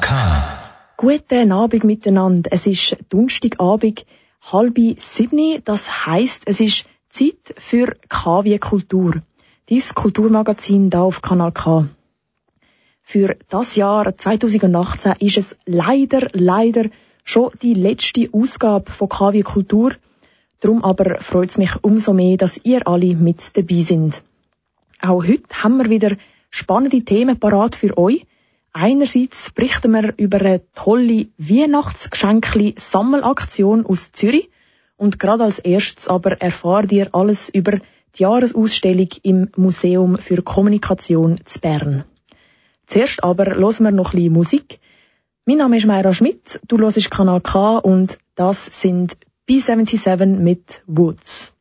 K. Guten Abend miteinander. Es ist Donnerstagabend, halb sieben. Das heisst, es ist Zeit für KW Kultur. Dies Kulturmagazin da auf Kanal K. Für das Jahr 2018 ist es leider, leider schon die letzte Ausgabe von KW Kultur. Darum aber freut es mich umso mehr, dass ihr alle mit dabei sind. Auch heute haben wir wieder spannende Themen parat für euch. Einerseits berichten wir über eine tolle Weihnachtsgeschenkli-Sammelaktion aus Zürich. Und gerade als erstes aber erfahrt ihr alles über die Jahresausstellung im Museum für Kommunikation zu Bern. Zuerst aber hören wir noch ein bisschen Musik. Mein Name ist Mayra Schmidt, du hörst Kanal K und das sind B77 mit Woods.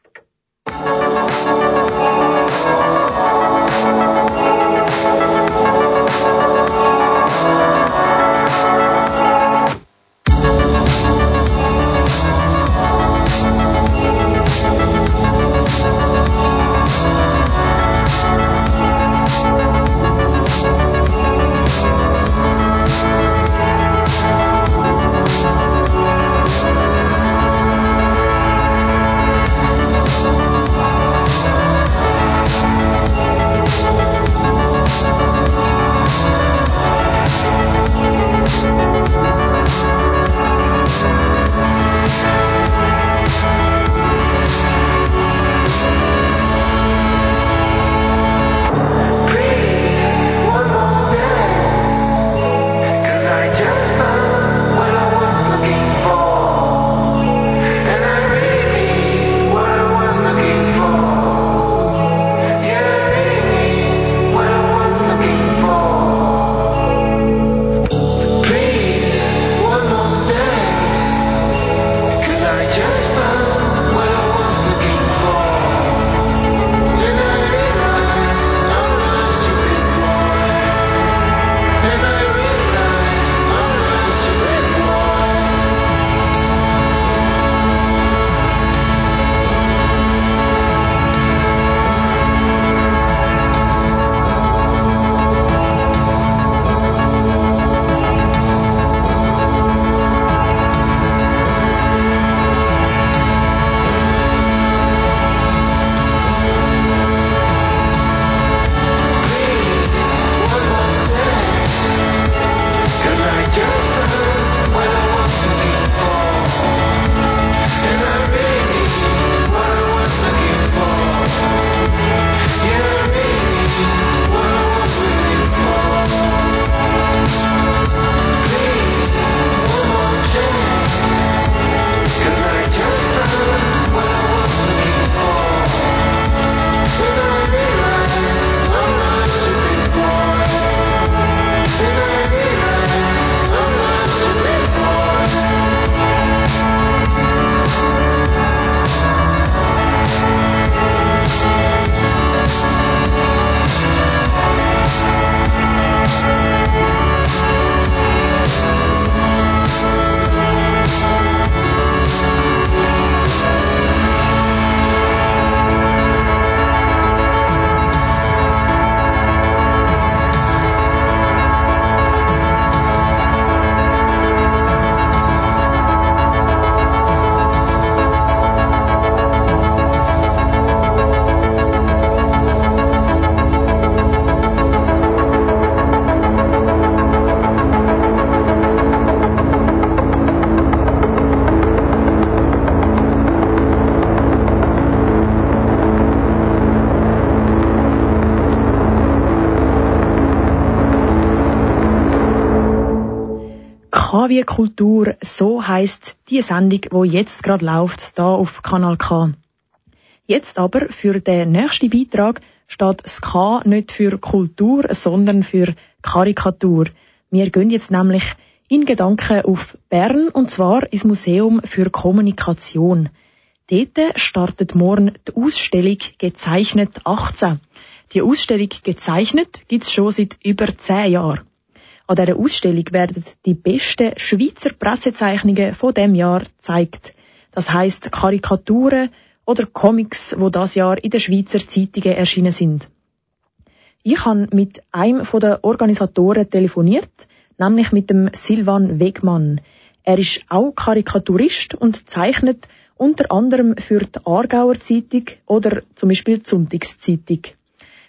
Kultur, so heißt die Sendung, wo jetzt gerade läuft, da auf Kanal K. Jetzt aber für den nächsten Beitrag steht das K nicht für Kultur, sondern für Karikatur. Wir gehen jetzt nämlich in Gedanken auf Bern und zwar ins Museum für Kommunikation. Dort startet morgen die Ausstellung Gezeichnet 18. Die Ausstellung Gezeichnet gibt's schon seit über zehn Jahren. An dieser Ausstellung werden die besten Schweizer Pressezeichnungen von dem Jahr gezeigt. Das heißt Karikaturen oder Comics, wo das Jahr in den Schweizer Zeitungen erschienen sind. Ich habe mit einem der Organisatoren telefoniert, nämlich mit dem Silvan Wegmann. Er ist auch Karikaturist und zeichnet unter anderem für die Aargauer Zeitung oder zum Beispiel die Sonntagszeitung.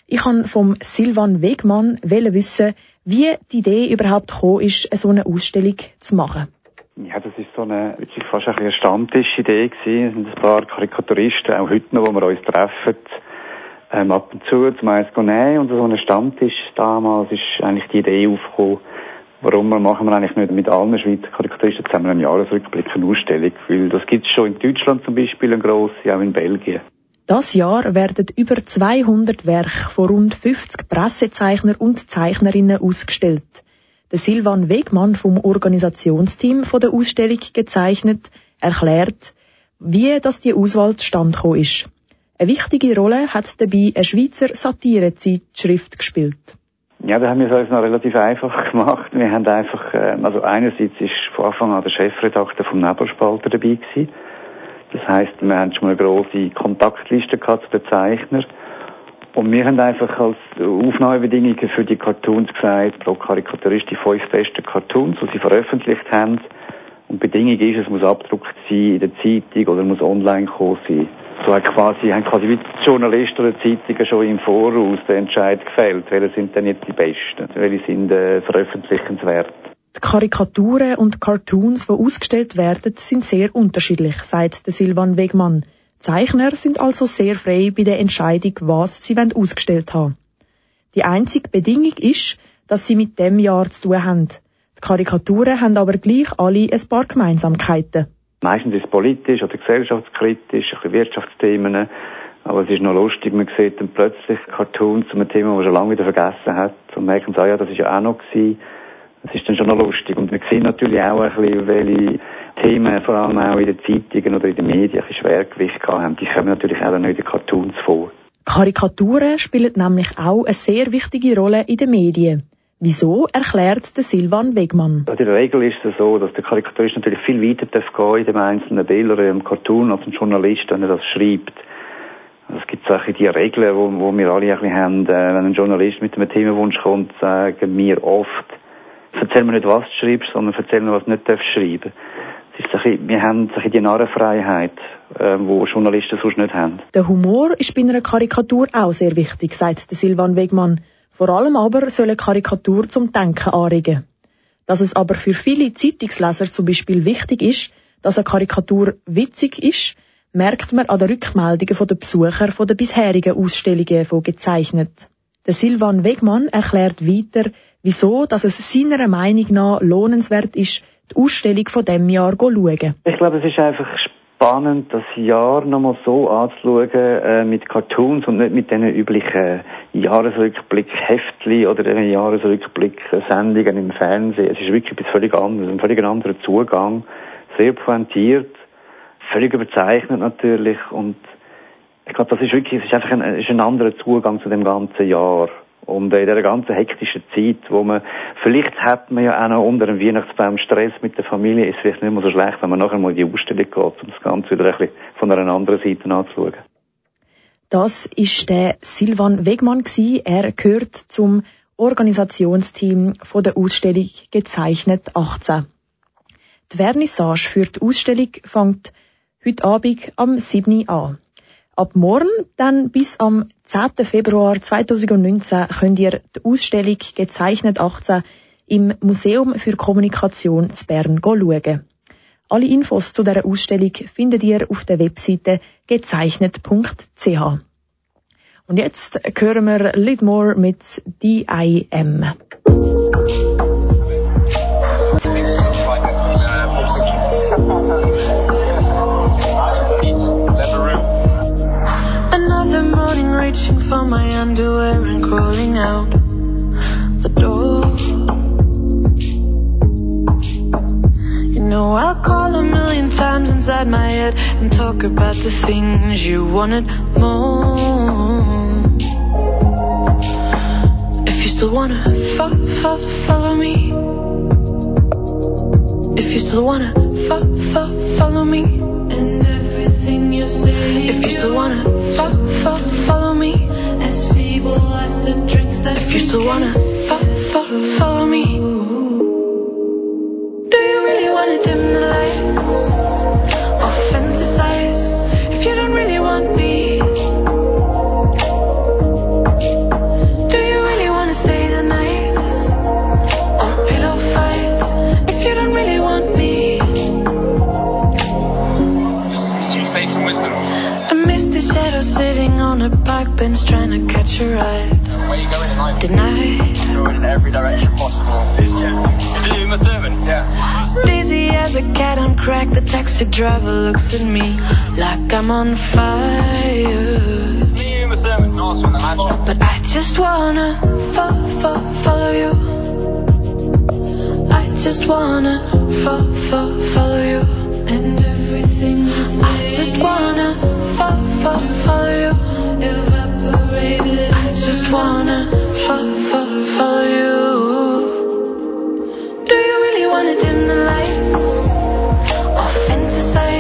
Ich kann vom Silvan Wegmann wissen, wie die Idee überhaupt gekommen ist, so eine Ausstellung zu machen. Ja, das ist so eine, wirklich fast eine Stammtischidee gewesen. Es sind ein paar Karikaturisten, auch heute noch, wo wir uns treffen, ähm, ab und zu zum Eis nehmen. Und so ein Stammtisch damals ist eigentlich die Idee aufgekommen, warum wir machen wir eigentlich nicht mit allen Schweizer Karikaturisten zusammen einen Jahresrückblick eine Ausstellung? Weil das gibt es schon in Deutschland zum Beispiel, eine grosse, auch in Belgien. Das Jahr werden über 200 Werke von rund 50 Pressezeichner und Zeichnerinnen ausgestellt. Der Silvan Wegmann vom Organisationsteam von der Ausstellung gezeichnet erklärt, wie das die Auswahl zustande gekommen ist. Eine wichtige Rolle hat dabei eine Schweizer Satirezeitschrift gespielt. Ja, da haben wir es uns noch relativ einfach gemacht. Wir haben einfach, ähm, also einerseits ist von Anfang an der Chefredakteur vom Nebelspalter dabei gewesen. Das heisst, wir haben schon mal eine grosse Kontaktliste gehabt zu den Zeichnern. Und wir haben einfach als Aufnahmebedingungen für die Cartoons gesagt, pro Karikaturist die fünf besten Cartoons, die sie veröffentlicht haben. Und die Bedingung ist, es muss abgedruckt sein in der Zeitung oder muss online kommen sein. So hat quasi, haben quasi wie die Journalisten oder Zeitungen schon im Voraus den Entscheid gefällt, welche sind denn jetzt die besten, welche sind äh, veröffentlichenswert. Die Karikaturen und Cartoons, die ausgestellt werden, sind sehr unterschiedlich, sagt Silvan Wegmann. Zeichner sind also sehr frei bei der Entscheidung, was sie ausgestellt haben. Die einzige Bedingung ist, dass sie mit dem Jahr zu tun haben. Die Karikaturen haben aber gleich alle ein paar Gemeinsamkeiten. Meistens ist es politisch oder gesellschaftskritisch, ein bisschen Wirtschaftsthemen. Aber es ist noch lustig, man sieht dann plötzlich Cartoons zu einem Thema, das man schon lange wieder vergessen hat und merkt, ah ja, das ist ja auch noch gewesen. Das ist dann schon noch lustig. Und wir sehen natürlich auch ein bisschen, welche Themen vor allem auch in den Zeitungen oder in den Medien ein Schwergewicht haben. Die kommen natürlich auch noch in den Cartoons vor. Karikaturen spielen nämlich auch eine sehr wichtige Rolle in den Medien. Wieso erklärt der Silvan Wegmann? In der Regel ist es so, dass der Karikaturist natürlich viel weiter darf gehen in dem einzelnen Bild oder im Cartoon als ein Journalist, wenn er das schreibt. Also es gibt solche die Regeln, wo, wo wir alle ein bisschen haben. Äh, wenn ein Journalist mit einem Themenwunsch kommt, sagen wir oft, erzähl mir nicht, was du schreibst, sondern erzähl mir, was du nicht darfst schreiben. ist ein bisschen, wir haben ein die Narrenfreiheit, äh, wo Journalisten sonst nicht haben. Der Humor ist bei einer Karikatur auch sehr wichtig, sagt der Silvan Wegmann. Vor allem aber soll eine Karikatur zum Denken anregen. Dass es aber für viele Zeitungsleser zum Beispiel wichtig ist, dass eine Karikatur witzig ist, merkt man an den Rückmeldungen der Besucher von den bisherigen Ausstellungen von gezeichnet. Der Silvan Wegmann erklärt weiter, wieso dass es seiner Meinung nach lohnenswert ist, die Ausstellung von dem Jahr zu schauen. Ich glaube, es ist einfach spannend, das Jahr nochmal so anzuschauen äh, mit Cartoons und nicht mit den üblichen Jahresrückblick-Heftli oder den Jahresrückblick-Sendungen im Fernsehen. Es ist wirklich etwas völlig anderes, ein völlig anderer Zugang, sehr pointiert, völlig überzeichnet natürlich und ich glaube, das ist wirklich, es ist einfach ein, ist ein anderer Zugang zu dem ganzen Jahr. Und in dieser ganzen hektischen Zeit, wo man, vielleicht hat man ja auch noch unter dem Weihnachtsbaum Stress mit der Familie, ist vielleicht nicht mehr so schlecht, wenn man nachher mal in die Ausstellung geht, um das Ganze wieder ein bisschen von einer anderen Seite anzuschauen. Das ist der Silvan Wegmann gewesen. Er gehört zum Organisationsteam von der Ausstellung Gezeichnet 18. Die Vernissage für die Ausstellung fängt heute Abend am 7. an. Ab morgen dann bis am 10. Februar 2019 könnt ihr die Ausstellung Gezeichnet 18 im Museum für Kommunikation zu Bern schauen. Alle Infos zu dieser Ausstellung findet ihr auf der Webseite gezeichnet.ch. Und jetzt hören wir Lidmore mit DIM. Head and talk about the things you wanted more. If you still wanna fo- fo- follow me, if you still wanna fo- fo- follow me, and everything you say, if you still wanna fo- fo- follow me, as feeble as the drinks that if you still wanna fo- fo- follow me. I tonight? Direction possible. Is Uma Thurman? Yeah. Busy as a cat on crack, the taxi driver looks at me like I'm on fire. Me, Uma Thurman, nice one, But I just wanna fo- fo- follow you. I just wanna fo- fo- follow you. And everything you say. I just wanna fo- fo- follow you. I just wanna fo- fo- follow you. Do you really wanna dim the lights? Or fantasize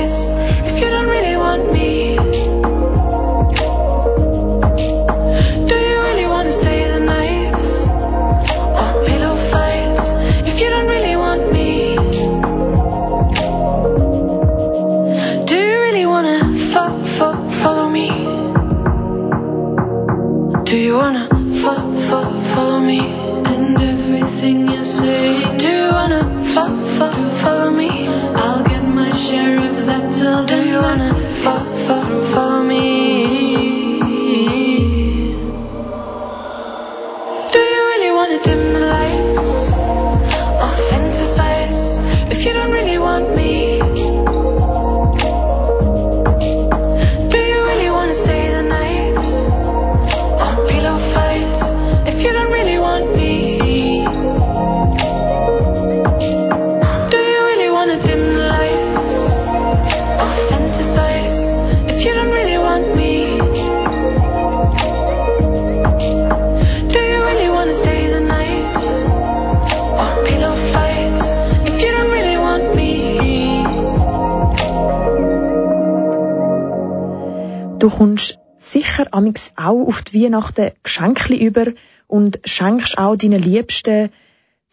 Du kommst sicher amix auch auf die Weihnachten Geschenke über und schenkst auch deinen Liebsten,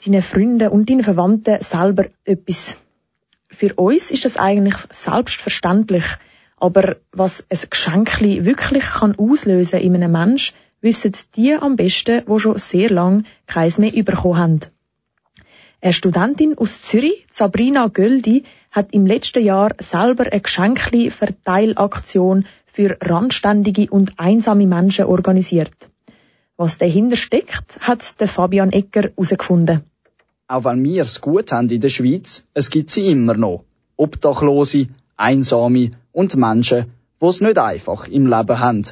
deinen Freunden und deinen Verwandten selber etwas. Für uns ist das eigentlich selbstverständlich, aber was ein Geschenkli wirklich kann auslösen in einem Mensch, wissen die am besten, wo schon sehr lang keins mehr bekommen haben. Eine Studentin aus Zürich, Sabrina Göldi, hat im letzten Jahr selber eine Geschenkli-Verteilaktion für randständige und einsame Menschen organisiert. Was dahinter steckt, hat der Fabian Ecker herausgefunden. Auch wenn wir es gut haben in der Schweiz, es gibt sie immer noch. Obdachlose, Einsame und Menschen, die es nicht einfach im Leben haben.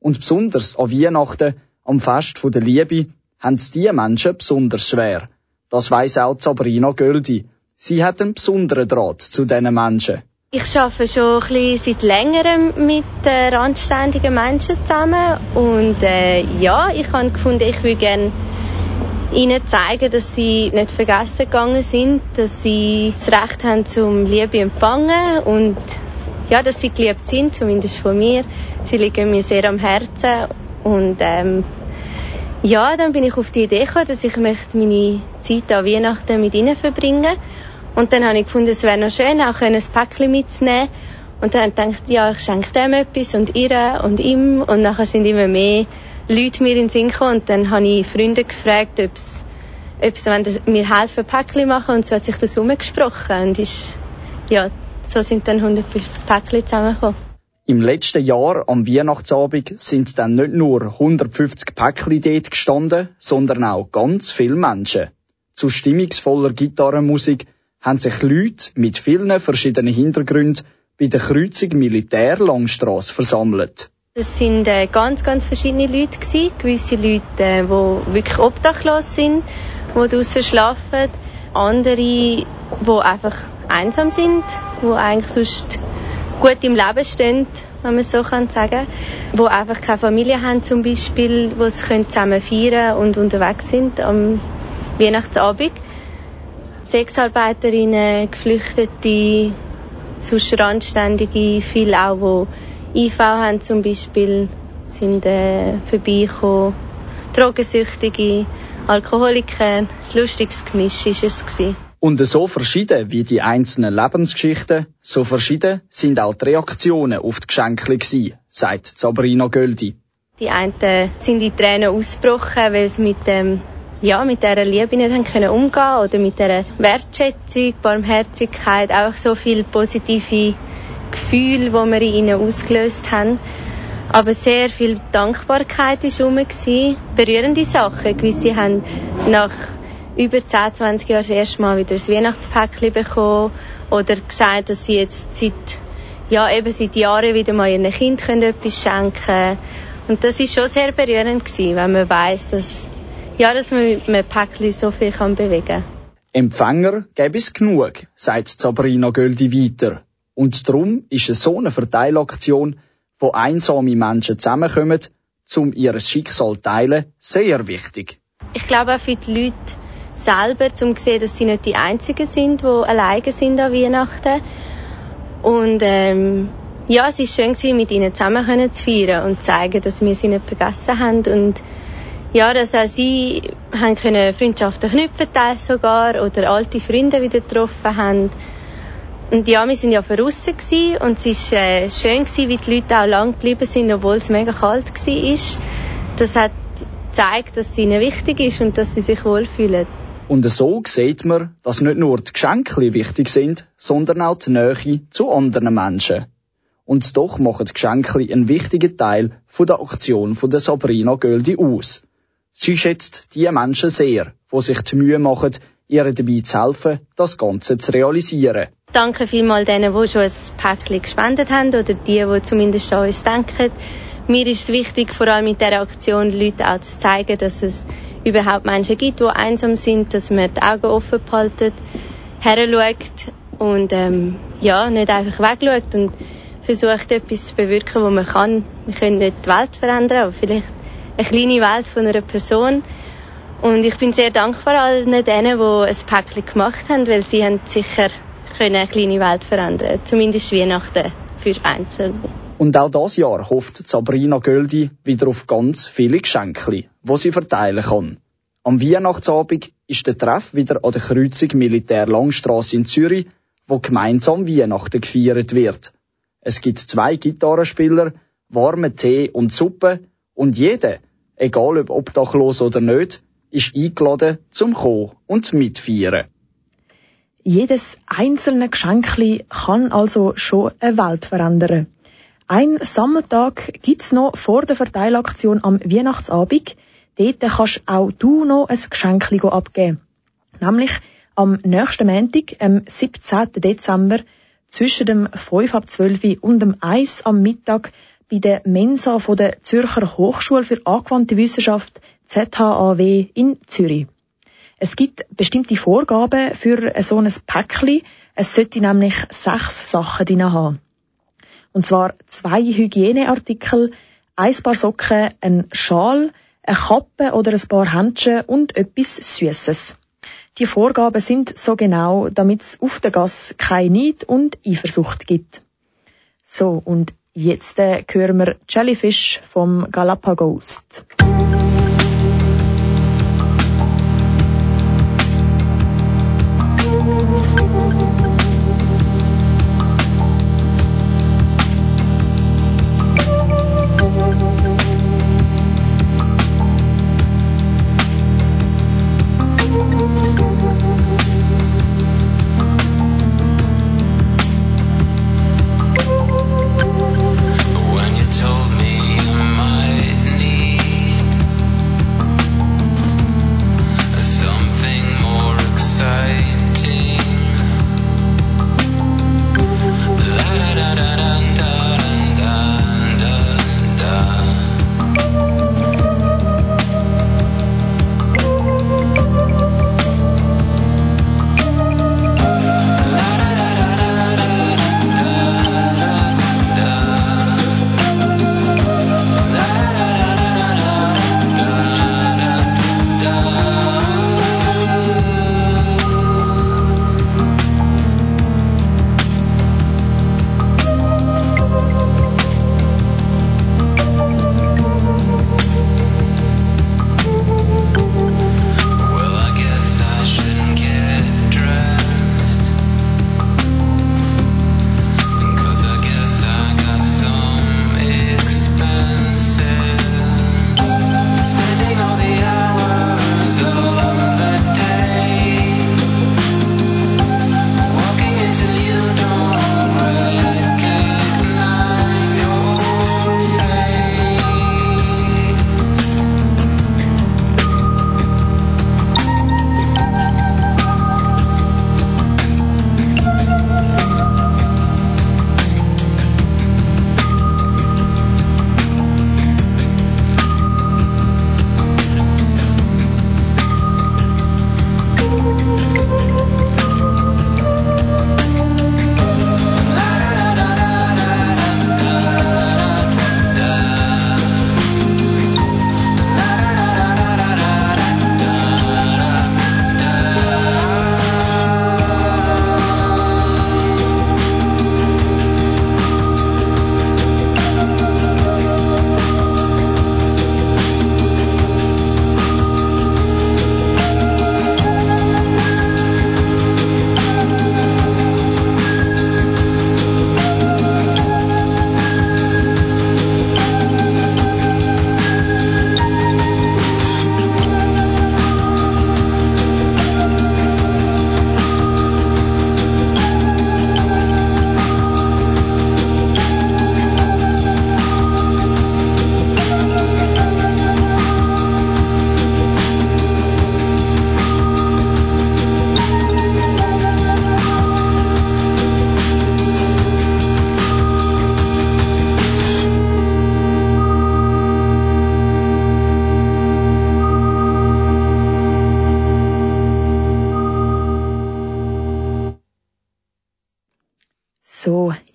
Und besonders an Weihnachten, am Fest der Liebe, haben es diese Menschen besonders schwer. Das weiss auch Sabrina Göldi. Sie hat einen besonderen Draht zu diesen Menschen. Ich arbeite schon ein seit längerem mit äh, randständigen Menschen zusammen und äh, ja, ich habe gefunden, ich würde gerne ihnen zeigen, dass sie nicht vergessen gegangen sind, dass sie das Recht haben zum Liebe empfangen und ja, dass sie geliebt sind, zumindest von mir. Sie liegen mir sehr am Herzen und ähm, ja, dann bin ich auf die Idee gekommen, dass ich möchte meine Zeit an Weihnachten mit ihnen verbringen und dann habe ich gefunden, es wäre noch schön, auch ein Päckchen mitzunehmen und dann habe ich gedacht, ja, ich schenke dem etwas und ihr und ihm und nachher sind immer mehr Leute mir in den Sinn gekommen und dann habe ich Freunde gefragt, ob sie ob sie mir helfen, Päckchen machen und so hat sich das umgesprochen und ist, ja, so sind dann 150 Päckchen zusammengekommen. Im letzten Jahr am Weihnachtsabend sind dann nicht nur 150 Päckchen dort gestanden, sondern auch ganz viele Menschen. Zu stimmungsvoller Gitarrenmusik haben sich Leute mit vielen verschiedenen Hintergründen bei der Kreuzung Militär Langstrasse versammelt. Es sind äh, ganz, ganz verschiedene Leute gewesen. Gewisse Leute, äh, die wirklich obdachlos sind, die draussen schlafen. Andere, die einfach einsam sind, die eigentlich sonst gut im Leben stehen, wenn man es so kann sagen Die einfach keine Familie haben zum Beispiel, die sie zusammen feiern und unterwegs sind am Weihnachtsabend. Sexarbeiterinnen, Geflüchtete, sonst Randständige, viele auch, die IV haben zum Beispiel, sind äh, vorbeigekommen. Drogensüchtige, Alkoholiker, ein lustiges Gemisch war es. Gewesen. Und so verschieden wie die einzelnen Lebensgeschichten, so verschieden sind auch die Reaktionen auf die Geschenke gewesen, sagt Sabrina Göldi. Die einen sind in Tränen ausgebrochen, weil sie mit dem ja, mit dieser Liebe nicht können umgehen oder mit dieser Wertschätzung, Barmherzigkeit, auch so viele positive Gefühle, die wir in ihnen ausgelöst haben. Aber sehr viel Dankbarkeit war rum, berührende Sachen. Gewisse haben nach über 10, 20 Jahren das erste Mal wieder ein Weihnachtspäckchen bekommen oder gesagt, dass sie jetzt seit, ja, eben seit Jahren wieder mal ihren Kind etwas schenken können. Und das ist schon sehr berührend gewesen, wenn man weiß, dass, ja, dass man mit einem Päckchen so viel kann bewegen kann. Empfänger gäbe es genug, sagt Sabrina Göldi weiter. Und darum ist es so eine Verteilaktion, wo einsame Menschen zusammenkommen, um ihr Schicksal zu teilen, sehr wichtig. Ich glaube auch für die Leute selber, um zu sehen, dass sie nicht die Einzigen sind, die alleine sind an Weihnachten. Und ähm, ja, es war schön, mit ihnen zusammen zu feiern und zu zeigen, dass wir sie nicht vergessen haben. Und ja, dass auch sie haben können Freundschaften knüpfen teils sogar oder alte Freunde wieder getroffen haben. Und ja, wir sind ja draussen und es war äh, schön gewesen, wie die Leute auch lang geblieben sind, obwohl es mega kalt war. Das hat gezeigt, dass es ihnen wichtig ist und dass sie sich wohlfühlen. Und so sieht man, dass nicht nur die Geschenke wichtig sind, sondern auch die Nähe zu anderen Menschen. Und doch machen die Geschenke einen wichtigen Teil von der Aktion von der Sabrina Göldi aus. Sie schätzt die Menschen sehr, die sich die Mühe machen, ihr dabei zu helfen, das Ganze zu realisieren. Danke vielmals denen, die schon ein Päckchen gespendet haben oder die, die zumindest an uns denken. Mir ist es wichtig, vor allem mit dieser Aktion Leuten auch zu zeigen, dass es überhaupt Menschen gibt, die einsam sind, dass man die Augen offen behalten, heranschaut und ähm, ja, nicht einfach wegschaut und versucht, etwas zu bewirken, was man kann. Wir können nicht die Welt verändern, aber vielleicht eine kleine Welt von einer Person. Und ich bin sehr dankbar allen denen, die ein Päckchen gemacht haben, weil sie haben sicher eine kleine Welt verändern Zumindest Weihnachten für Einzelne. Und auch das Jahr hofft Sabrina Göldi wieder auf ganz viele Geschenke, die sie verteilen kann. Am Weihnachtsabend ist der Treff wieder an der Kreuzung Militär Langstrasse in Zürich, wo gemeinsam Weihnachten gefeiert wird. Es gibt zwei Gitarrenspieler, warme Tee und Suppe und jeder, egal ob obdachlos oder nicht, ist eingeladen zum Kommen und mitfeiern. Jedes einzelne Geschenkli kann also schon eine Welt verändern. Ein Sammeltag gibt's noch vor der Verteilaktion am Weihnachtsabend. Dort kannst auch du noch ein Geschenkli abgeben. Nämlich am nächsten Montag, am 17. Dezember, zwischen dem 5 ab 12 und dem 1 am Mittag bei der Mensa von der Zürcher Hochschule für angewandte Wissenschaft ZHAW in Zürich. Es gibt bestimmte Vorgaben für so ein Päckchen. Es sollte nämlich sechs Sachen drin haben. Und zwar zwei Hygieneartikel, ein paar Socken, ein Schal, eine Kappe oder ein paar Händchen und etwas Süßes. Die Vorgaben sind so genau, damit es auf der Gas kein Neid und Eifersucht gibt. So, und jetzt äh, hören wir Jellyfish vom Galapagos.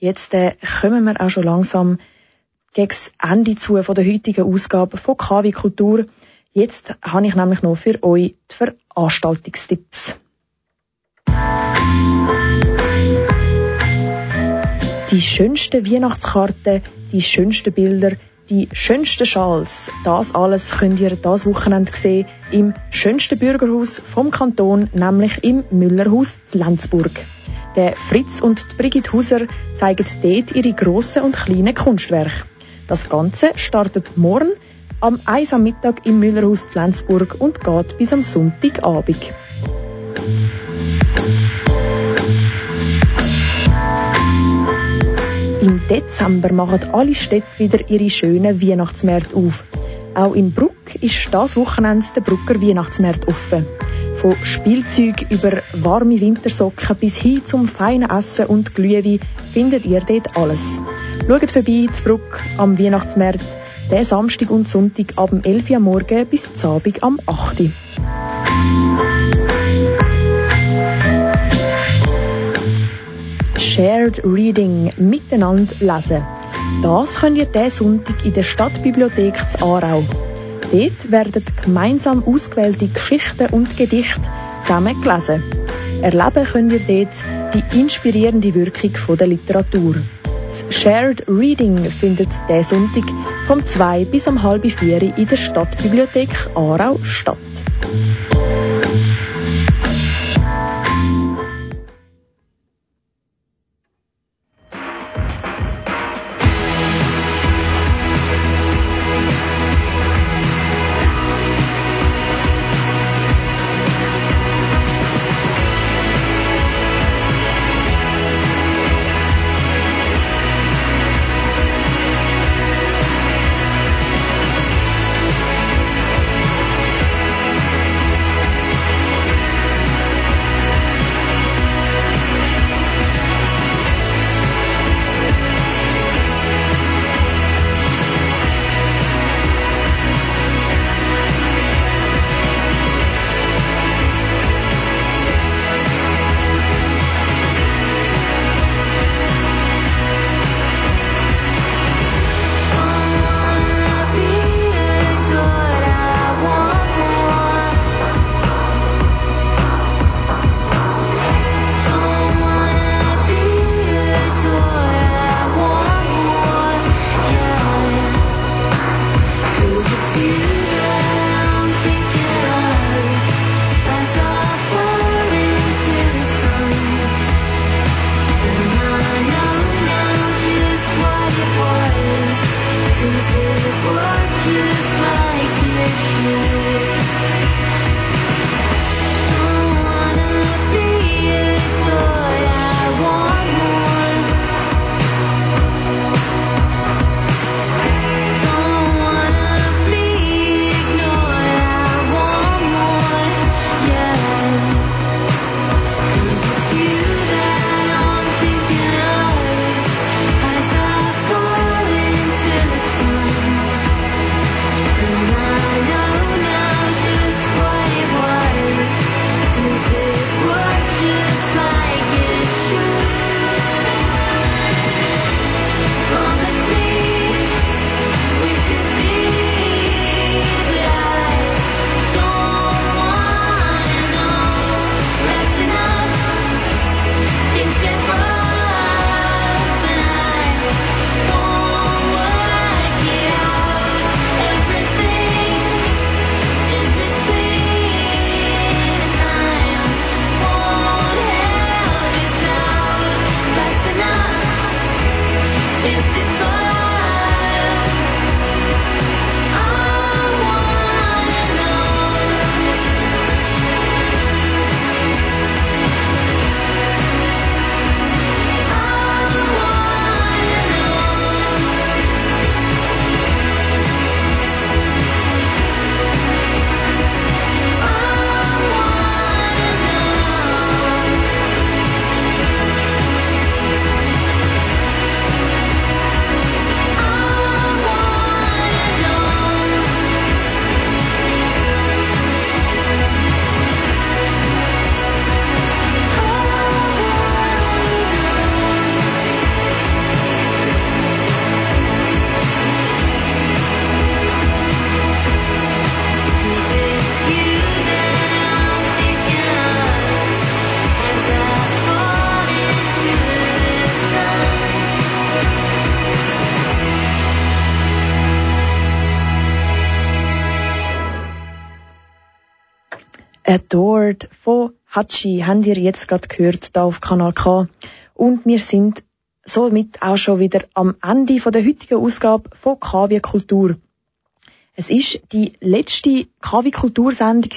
Jetzt äh, kommen wir auch schon langsam gegen Ende zu von der heutigen Ausgabe von KW Kultur. Jetzt habe ich nämlich noch für euch die Veranstaltungstipps. Die schönsten Weihnachtskarten, die schönsten Bilder, die schönsten Schals, das alles könnt ihr das Wochenende sehen im schönsten Bürgerhaus vom Kanton, nämlich im Müllerhaus zu Lenzburg. Der Fritz und Brigitte Huser zeigen dort ihre grossen und kleinen Kunstwerke. Das Ganze startet morgen am 1 am Mittag im Müllerhaus zu Lenzburg und geht bis am Sonntagabend. Im Dezember machen alle Städte wieder ihre schönen Weihnachtsmärkte auf. Auch in Bruck ist das Wochenende der Brucker Weihnachtsmarkt offen. Von Spielzeug über warme Wintersocken bis hin zum feinen Essen und Glühwein findet ihr dort alles. Schaut vorbei zu Bruck am Weihnachtsmarkt, den Samstag und Sonntag ab dem 11 Uhr morgen bis zum Abend am 8 Uhr. Shared Reading, miteinander lesen. Das könnt ihr diesen Sonntag in der Stadtbibliothek zu Aarau. Dort werden gemeinsam ausgewählte Geschichten und Gedichte zusammen gelesen. Erleben könnt ihr dort die inspirierende Wirkung der Literatur. Das Shared Reading findet diesen Sonntag vom 2 bis um halb 4 in der Stadtbibliothek Aarau statt. Adored von Hachi habt ihr jetzt gerade gehört, da auf Kanal K. Und wir sind somit auch schon wieder am Ende von der heutigen Ausgabe von KW Kultur. Es ist die letzte KW Kultursendung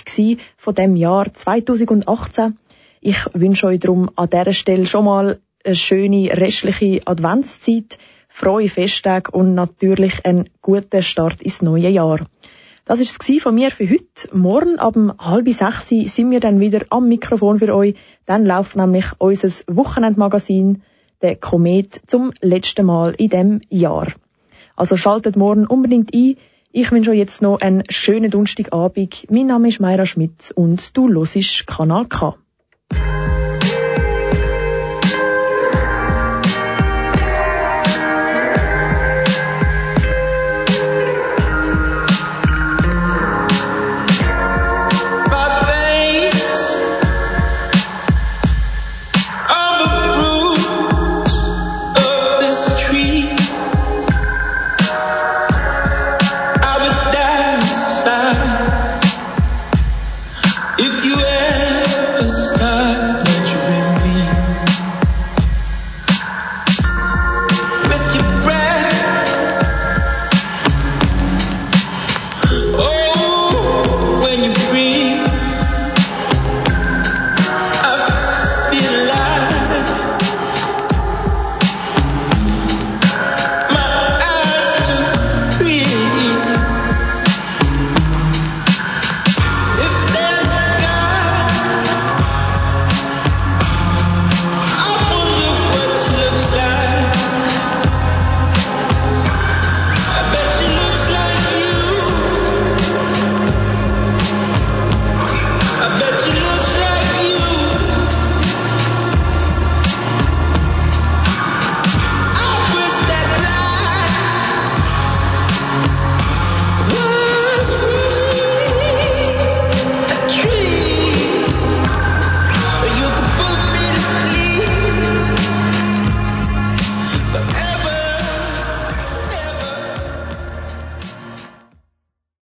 von dem Jahr 2018. Ich wünsche euch darum an dieser Stelle schon mal eine schöne restliche Adventszeit, frohe Festtage und natürlich einen guten Start ins neue Jahr. Das ist es von mir für heute. Morgen ab halb sechs sind wir dann wieder am Mikrofon für euch. Dann läuft nämlich unser Wochenendmagazin, der Komet, zum letzten Mal in dem Jahr. Also schaltet morgen unbedingt ein. Ich wünsche euch jetzt noch einen schönen Donnerstagabend. Mein Name ist Mayra Schmidt und du hörst Kanal K.